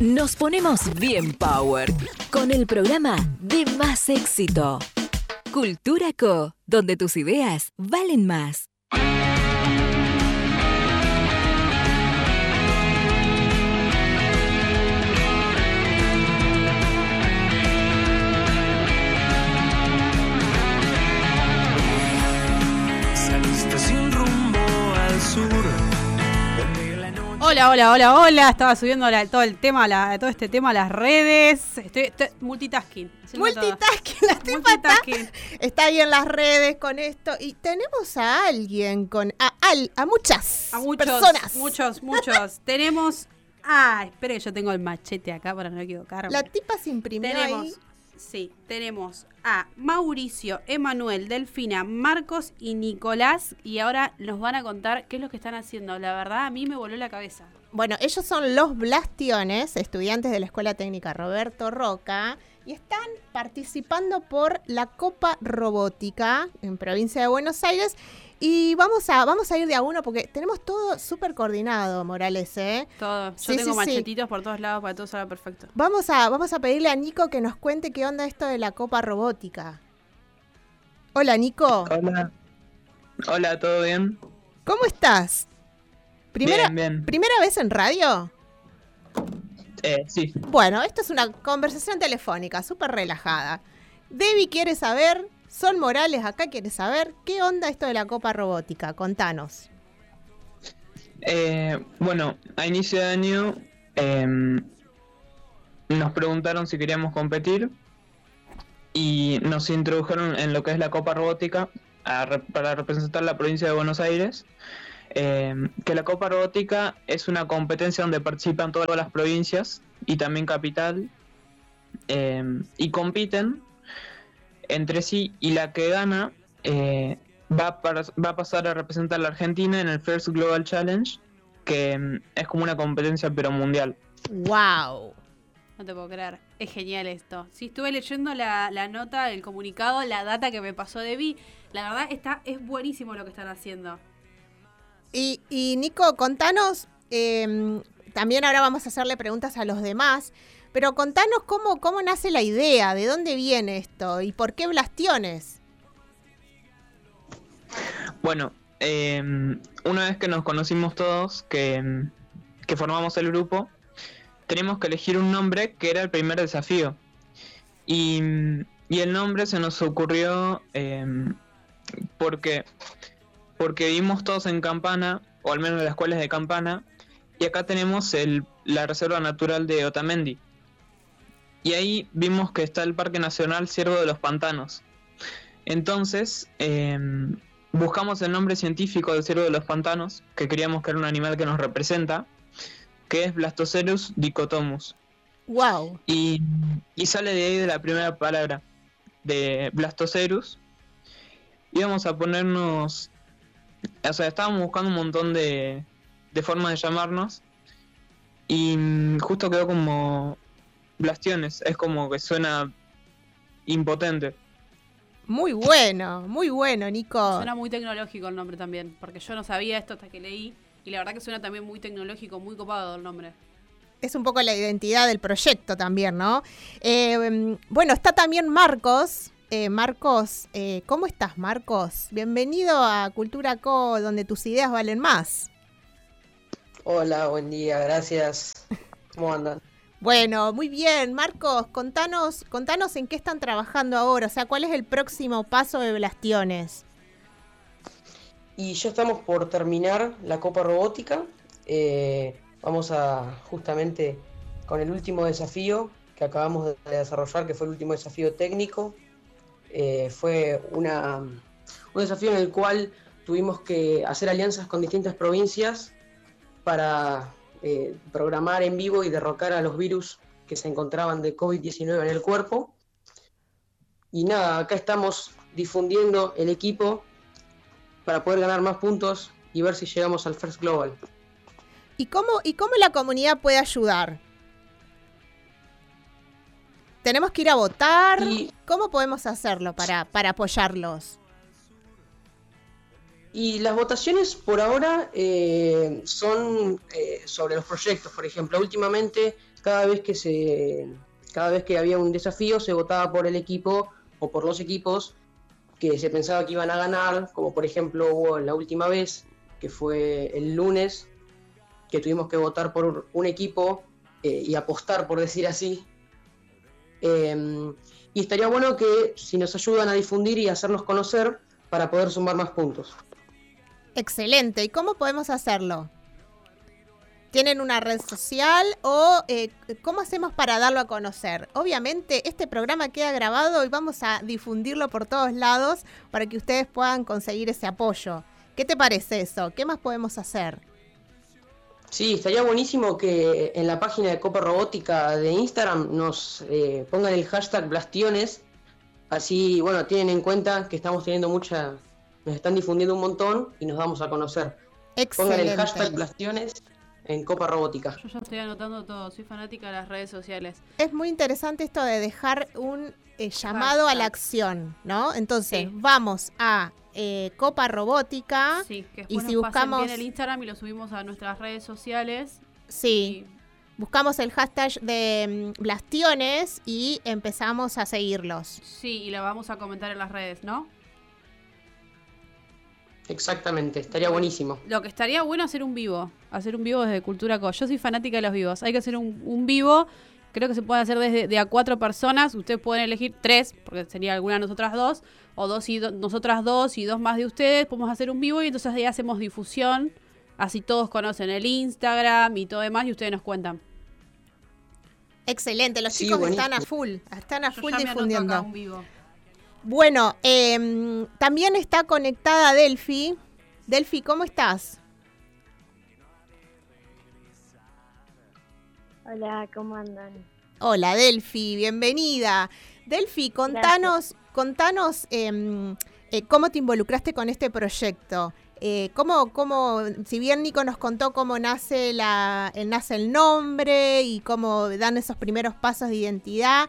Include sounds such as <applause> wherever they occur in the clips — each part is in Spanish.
Nos ponemos bien power con el programa de más éxito. Cultura Co, donde tus ideas valen más. Hola, hola, hola, hola. Estaba subiendo la- todo el tema, la- todo este tema a las redes. Estoy, estoy- multitasking. todo. Multitasking, <laughs> la tipa está, Multitasking. está ahí en las redes con esto. Y tenemos a alguien con. a, al- a muchas A muchos, personas. muchos, muchos. <laughs> Tenemos. Ah, espere, que yo tengo el machete acá para no equivocarme. La tipa se imprimió tenemos, ahí. Sí, tenemos a Mauricio, Emanuel, Delfina, Marcos y Nicolás. Y ahora nos van a contar qué es lo que están haciendo. La verdad, a mí me voló la cabeza. Bueno, ellos son los Blastiones, estudiantes de la Escuela Técnica Roberto Roca, y están participando por la Copa Robótica en provincia de Buenos Aires. Y vamos a, vamos a ir de a uno porque tenemos todo súper coordinado, Morales, ¿eh? Todo. Yo Sí, tengo sí, sí. machetitos por todos lados para que todo salga perfecto. Vamos a, vamos a pedirle a Nico que nos cuente qué onda esto de la Copa Robótica. Hola, Nico. Hola. Hola, ¿todo bien? ¿Cómo estás? ¿Primera, Bien, bien. ¿Primera vez en radio? Eh, sí. Bueno, esto es una conversación telefónica, súper relajada. Debbie quiere saber, Sol Morales acá quiere saber, ¿qué onda esto de la Copa Robótica? Contanos. Eh, bueno, a inicio de año em, nos preguntaron si queríamos competir y nos introdujeron en lo que es la Copa Robótica a para representar la provincia de Buenos Aires. Em, que la Copa Robótica es una competencia donde participan todas las provincias y también capital em, y compiten entre sí y la que gana eh, va, a par- va a pasar a representar a la Argentina en el First Global Challenge, que mm, es como una competencia pero mundial. ¡Wow! No te puedo creer. Es genial esto. Sí, estuve leyendo la, la nota, el comunicado, la data que me pasó Debbie. La verdad está, es buenísimo lo que están haciendo. Y, y Nico, contanos, eh, también ahora vamos a hacerle preguntas a los demás, pero contanos cómo, cómo nace la idea, de dónde viene esto y por qué Blastiones. Bueno, eh, una vez que nos conocimos todos, que, mm, que formamos el grupo, teníamos que elegir un nombre que era el primer desafío. Y, y el nombre se nos ocurrió eh, porque, porque vimos todos en Campana, o al menos en las escuelas de Campana, y acá tenemos el, la Reserva Natural de Otamendi. Y ahí vimos que está el Parque Nacional Ciervo de los Pantanos. Entonces, eh, buscamos el nombre científico del ciervo de los pantanos, que creíamos que era un animal que nos representa, que es Blastocerus dicotomus. ¡Wow! Y, y sale de ahí de la primera palabra, de Blastocerus. Íbamos a ponernos. O sea, estábamos buscando un montón de, de formas de llamarnos. Y mm, justo quedó como Blastiones. Es como que suena impotente. Muy bueno, muy bueno, Nico. Suena muy tecnológico el nombre también, porque yo no sabía esto hasta que leí. Y la verdad que suena también muy tecnológico, muy copado el nombre. es un poco la identidad del proyecto también, ¿no? Eh, bueno, está también Marcos. Eh, Marcos, eh, ¿cómo estás, Marcos? Bienvenido a Cultura Co, donde tus ideas valen más. Hola, buen día, gracias. ¿Cómo andan? Bueno, muy bien, Marcos, contanos, contanos en qué están trabajando ahora, o sea, cuál es el próximo paso de Blastiones. Y ya estamos por terminar la Copa Robótica. Eh, vamos a justamente con el último desafío que acabamos de desarrollar, que fue el último desafío técnico. Eh, fue una, un desafío en el cual tuvimos que hacer alianzas con distintas provincias para eh, programar en vivo y derrocar a los virus que se encontraban de COVID-19 en el cuerpo. Y nada, acá estamos difundiendo el equipo para poder ganar más puntos y ver si llegamos al First Global. ¿Y cómo, ¿Y cómo la comunidad puede ayudar? ¿Tenemos que ir a votar? Y- ¿Cómo podemos hacerlo para, para apoyarlos? Y las votaciones por ahora eh, son eh, sobre los proyectos, por ejemplo. Últimamente, cada vez que se, cada vez que había un desafío, se votaba por el equipo o por los equipos que se pensaba que iban a ganar, como por ejemplo hubo la última vez, que fue el lunes, que tuvimos que votar por un equipo eh, y apostar, por decir así. Em, y estaría bueno que si nos ayudan a difundir y hacernos conocer para poder sumar más puntos. Excelente. ¿Y cómo podemos hacerlo? ¿Tienen una red social o eh, cómo hacemos para darlo a conocer? Obviamente este programa queda grabado y vamos a difundirlo por todos lados para que ustedes puedan conseguir ese apoyo. ¿Qué te parece eso? ¿Qué más podemos hacer? Sí, estaría buenísimo que en la página de Copa Robótica de Instagram nos eh, pongan el hashtag Blastiones. Así, bueno, tienen en cuenta que estamos teniendo mucha... Nos están difundiendo un montón y nos vamos a conocer. Pongan el hashtag Blastiones en Copa Robótica. Yo ya estoy anotando todo, soy fanática de las redes sociales. Es muy interesante esto de dejar un eh, llamado a la acción, ¿no? Entonces, vamos a eh, Copa Robótica Sí, que y si nos buscamos... bien el Instagram y lo subimos a nuestras redes sociales. Sí, buscamos el hashtag de mm, Blastiones y empezamos a seguirlos. Sí, y la vamos a comentar en las redes, ¿no? Exactamente, estaría buenísimo. Lo que estaría bueno hacer un vivo, hacer un vivo desde Cultura Co. Yo soy fanática de los vivos. Hay que hacer un, un vivo, creo que se puede hacer desde de a cuatro personas. Ustedes pueden elegir tres, porque sería alguna de nosotras dos, o dos y do- nosotras dos y dos más de ustedes. Podemos hacer un vivo y entonces ahí hacemos difusión. Así todos conocen el Instagram y todo demás y ustedes nos cuentan. Excelente, los Sí, chicos están a full, están a full difundiendo. Bueno, em, también está conectada Delphi. Delphi, ¿cómo estás? Hola, ¿cómo andan? Hola, Delphi, bienvenida. Delphi, contanos, contanos em, eh, cómo te involucraste con este proyecto. Eh, cómo, cómo, si bien Nico nos contó cómo nace, la, eh, nace el nombre y cómo dan esos primeros pasos de identidad,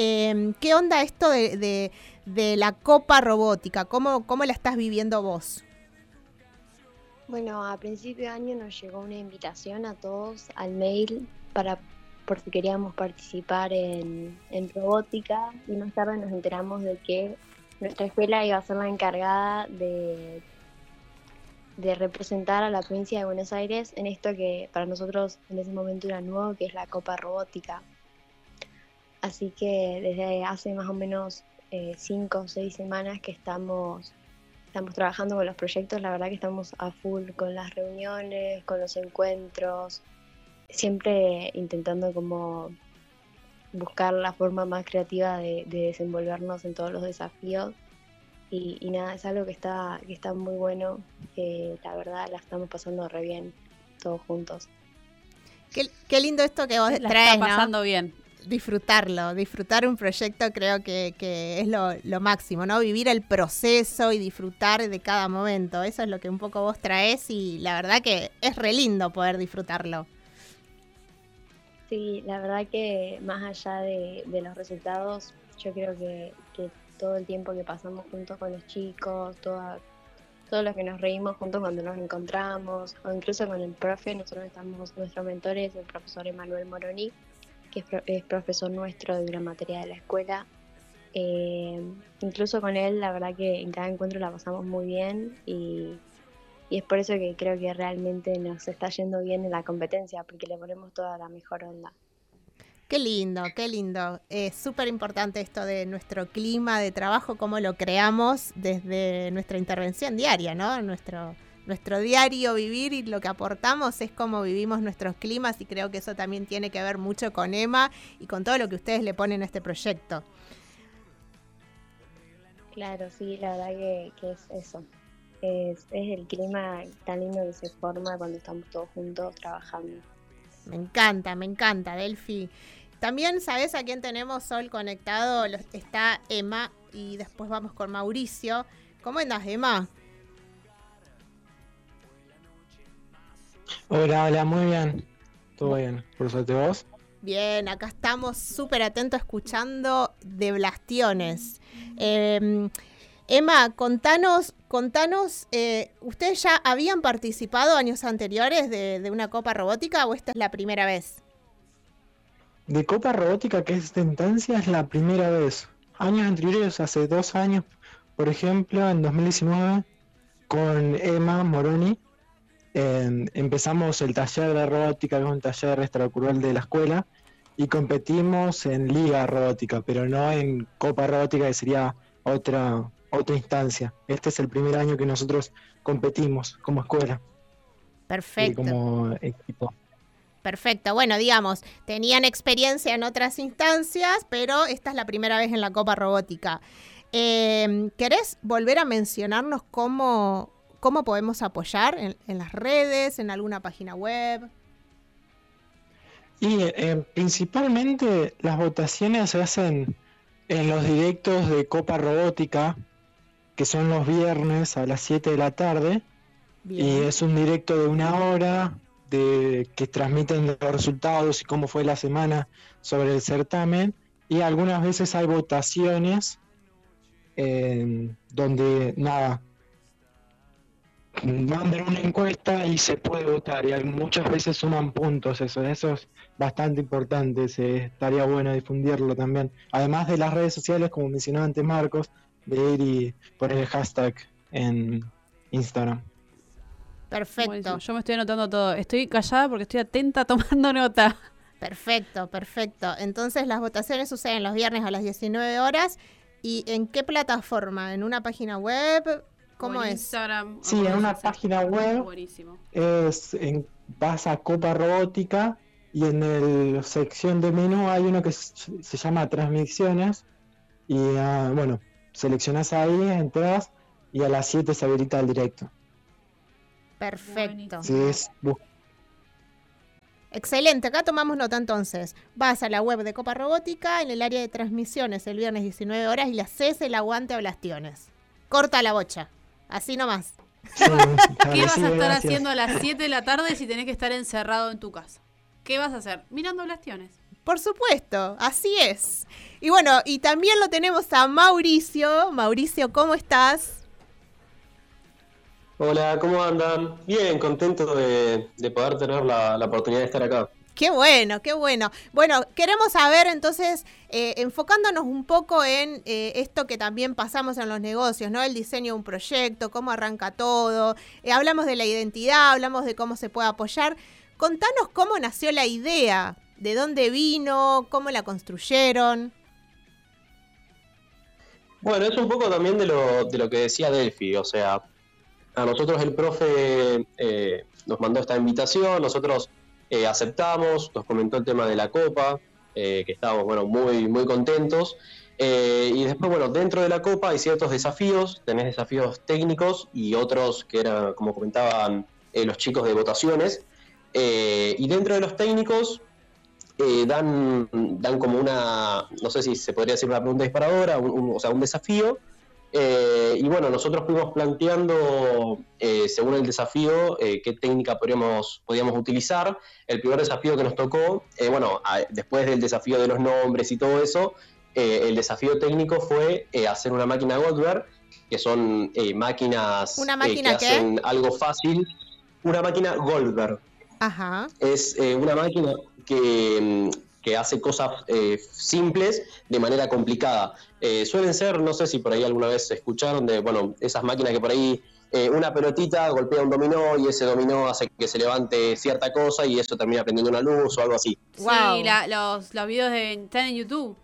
em, ¿qué onda esto de, de- de la copa robótica? ¿Cómo, ¿Cómo la estás viviendo vos? Bueno, a principio de año nos llegó una invitación a todos al mail para por si queríamos participar en, en robótica y más tarde nos enteramos de que nuestra escuela iba a ser la encargada de, de representar a la provincia de Buenos Aires en esto que para nosotros en ese momento era nuevo, que es la Copa Robótica. Así que desde hace más o menos eh, cinco o seis semanas que estamos estamos trabajando con los proyectos, la verdad que estamos a full con las reuniones, con los encuentros, siempre intentando como buscar la forma más creativa de, de desenvolvernos en todos los desafíos. Y, y nada, es algo que está, que está muy bueno, que la verdad la estamos pasando re bien todos juntos. Qué, qué lindo esto que vos La traes, está ¿no? pasando bien. Disfrutarlo, disfrutar un proyecto creo que, que es lo, máximo, ¿no? Vivir el proceso y disfrutar de cada momento. Eso es lo que un poco vos traes y la verdad que es re lindo poder disfrutarlo. Sí, la verdad que más allá de, los resultados, yo creo que, que todo el tiempo que pasamos juntos con los chicos, toda, todos los que nos reímos juntos cuando nos encontramos, o incluso con el profe, nosotros estamos, nuestro mentor es el profesor Emanuel Moroni, que es, pro- es profesor nuestro de una materia de la escuela. Eh, incluso con él, la verdad que en cada encuentro la pasamos muy bien y, y es por eso que creo que realmente nos está yendo bien en la competencia, porque le ponemos toda la mejor onda. Qué lindo, qué lindo. Es súper importante esto de nuestro clima de trabajo, cómo lo creamos desde nuestra intervención diaria, ¿no? Nuestro, nuestro diario vivir y lo que aportamos es cómo vivimos nuestros climas y creo que eso también tiene que ver mucho con Emma y con todo lo que ustedes le ponen a este proyecto. Claro, sí, la verdad que, que es eso. Es, es el clima tan lindo que se forma cuando estamos todos juntos trabajando. Me encanta, me encanta, Delphi. También, ¿sabes a quién tenemos Sol conectado? Está Emma y después vamos con Mauricio. ¿Cómo andas, Emma? Hola, hola, muy bien. Todo bien. Por suerte vos. Bien, acá estamos súper atentos escuchando de Blastiones. Eh, Emma, contanos, contanos, eh, ¿ustedes ya habían participado años anteriores de, de una Copa Robótica o esta es la primera vez? De Copa Robótica, que es instancia, es la primera vez. Años anteriores, hace dos años, por ejemplo, en 2019, con Emma Moroni, eh, empezamos el taller de robótica, que es un taller extracurricular de la escuela, y competimos en Liga Robótica, pero no en Copa Robótica, que sería otra, otra instancia. Este es el primer año que nosotros competimos como escuela y Perfecto. como equipo. Perfecto. Bueno, digamos, tenían experiencia en otras instancias, pero esta es la primera vez en la Copa Robótica. Eh, ¿Querés volver a mencionarnos cómo, cómo podemos apoyar en, en las redes, en alguna página web? Y eh, principalmente las votaciones se hacen en los directos de Copa Robótica, que son los viernes a las 7 de la tarde. Y es un directo de una hora de que transmiten los resultados y cómo fue la semana sobre el certamen. Y algunas veces hay votaciones eh, donde nada mandan una encuesta y se puede votar. Y hay- muchas veces suman puntos eso. Eso es bastante importante. Se, estaría bueno difundirlo también. Además de las redes sociales, como mencionaba antes Marcos, de ir y poner el hashtag en Instagram. Perfecto. Buenísimo. Yo me estoy anotando todo. Estoy callada porque estoy atenta tomando <laughs> nota. Perfecto, perfecto. Entonces las votaciones suceden los viernes a las 19 horas. ¿Y en qué plataforma? ¿En una página web? ¿Cómo en es? Instagram. Sí, en una página web Buenísimo. es en, vas a Copa Robótica y en el sección de menú hay uno que se, se llama Transmisiones y ah, bueno, seleccionas ahí, entras y a las 7 se habilita el directo. Perfecto. Sí, es Excelente, acá tomamos nota entonces. Vas a la web de Copa Robótica en el área de transmisiones el viernes 19 horas y le haces el aguante a Blastiones. Corta la bocha. Así nomás. <laughs> sí, ¿Qué vas a estar gracias. haciendo a las 7 de la tarde si tenés que estar encerrado en tu casa? ¿Qué vas a hacer? Mirando blastiones. Por supuesto, así es. Y bueno, y también lo tenemos a Mauricio. Mauricio, ¿cómo estás? Hola, ¿cómo andan? Bien, contento de, de poder tener la, la oportunidad de estar acá. Qué bueno, qué bueno. Bueno, queremos saber entonces, eh, enfocándonos un poco en eh, esto que también pasamos en los negocios, ¿no? El diseño de un proyecto, cómo arranca todo. Eh, hablamos de la identidad, hablamos de cómo se puede apoyar. Contanos cómo nació la idea, de dónde vino, cómo la construyeron. Bueno, es un poco también de lo, que decía Delphi, o sea, a nosotros el profe nos mandó esta invitación, nosotros eh, aceptamos, nos comentó el tema de la copa, eh, que estábamos bueno, muy, muy contentos. Eh, y después, bueno, dentro de la copa hay ciertos desafíos, tenés desafíos técnicos y otros que eran, como comentaban los chicos de votaciones. Y dentro de los técnicos dan, dan como una, no sé si se podría decir una pregunta disparadora, un- o sea, un desafío. Eh, y bueno, nosotros fuimos planteando, eh, según el desafío, eh, qué técnica podríamos, podíamos utilizar. El primer desafío que nos tocó, bueno, a- después del desafío de los nombres y todo eso, el desafío técnico fue hacer una máquina Goldberg, que son máquinas ¿Una máquina que qué? hacen algo fácil. Una máquina Goldberg Ajá. es una máquina que, mm, que hace cosas eh, simples de manera complicada. Eh, suelen ser, no sé si por ahí alguna vez escucharon de, bueno, esas máquinas que por ahí eh, una pelotita golpea un dominó y ese dominó hace que se levante cierta cosa y eso termina prendiendo una luz o algo así. Wow. Sí, la- los, los videos de, están en YouTube.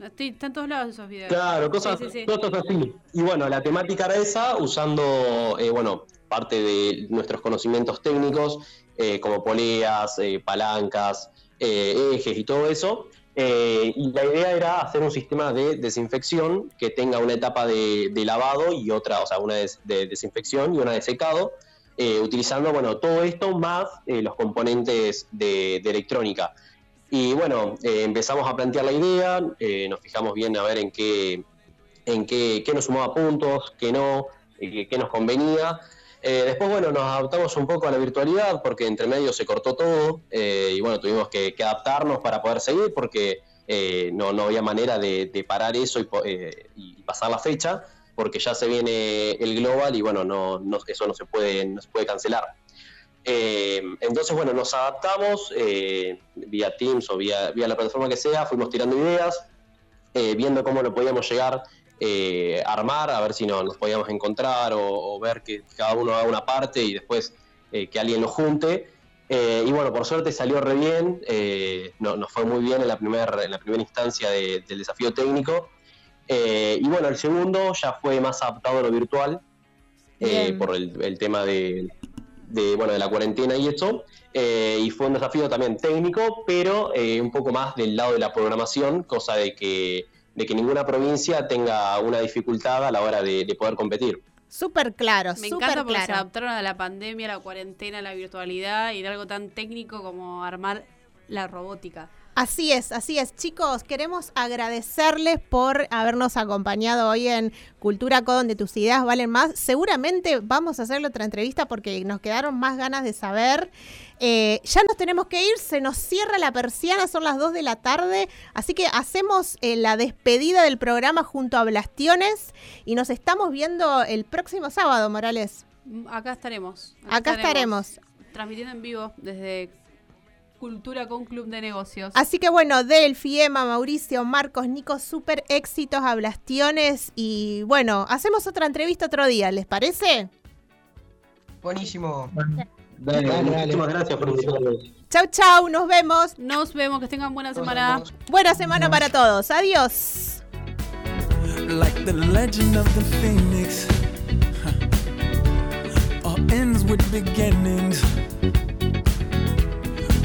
Estoy- están en todos lados esos videos. Claro, cosas, Sí, sí, sí. cosas así. Y bueno, la temática era esa, usando, eh, bueno, parte de nuestros conocimientos técnicos, eh, como poleas, eh, palancas, eh, ejes y todo eso. Eh, y la idea era hacer un sistema de desinfección que tenga una etapa de, lavado y otra, o sea, una de, de desinfección y una de secado, eh, utilizando, bueno, todo esto más los componentes de, electrónica. Y bueno, empezamos a plantear la idea, nos fijamos bien a ver en qué, en qué, qué nos sumaba puntos, qué no, qué nos convenía. Eh, después, bueno, nos adaptamos un poco a la virtualidad porque entre medio se cortó todo eh, y bueno, tuvimos que, adaptarnos para poder seguir porque eh, no, no había manera de, parar eso y, pasar la fecha. porque ya se viene el global y bueno, no, no- eso no se puede, no se puede cancelar. Entonces, bueno, nos adaptamos vía Teams o vía, vía la plataforma que sea, fuimos tirando ideas, viendo cómo lo podíamos llegar eh, armar, a ver si no, nos podíamos encontrar o, o ver que cada uno haga una parte y después eh, que alguien lo junte. Eh, y bueno, por suerte salió re bien, no- nos fue muy bien en la, primer, en la primera instancia de- del desafío técnico. Y bueno, el segundo ya fue más adaptado a lo virtual, por el, el tema de, de, bueno, de la cuarentena y eso. Eh, y fue un desafío también técnico, pero eh, un poco más del lado de la programación, cosa de que, de que ninguna provincia tenga una dificultad a la hora de, de poder competir. Súper claro, Me súper encanta porque se claro. adaptaron a la pandemia, a la cuarentena, a la virtualidad y de algo tan técnico como armar la robótica. Así es, así es. Chicos, queremos agradecerles por habernos acompañado hoy en Cultura Co, donde tus ideas valen más. Seguramente vamos a hacerle otra entrevista porque nos quedaron más ganas de saber. Eh, ya nos tenemos que ir, se nos cierra la persiana, son las 2 de la tarde, así que hacemos eh, la despedida del programa junto a Blastiones y nos estamos viendo el próximo sábado, Morales. Mm, Acá estaremos. Acá estaremos. Transmitiendo en vivo desde Cultura con Club de Negocios. Así que bueno, Delphi, Emma, Mauricio, Marcos, Nico, súper éxitos a Blastiones. Y bueno, hacemos otra entrevista otro día, ¿les parece? Buenísimo. Dale, Dale, muchísimas dale. gracias por invitarme. Chau, chau, nos vemos. Nos vemos, que tengan buena Nos semana. vemos. Buena semana para todos. Adiós. like the legend of the phoenix. Huh. All ends with beginnings.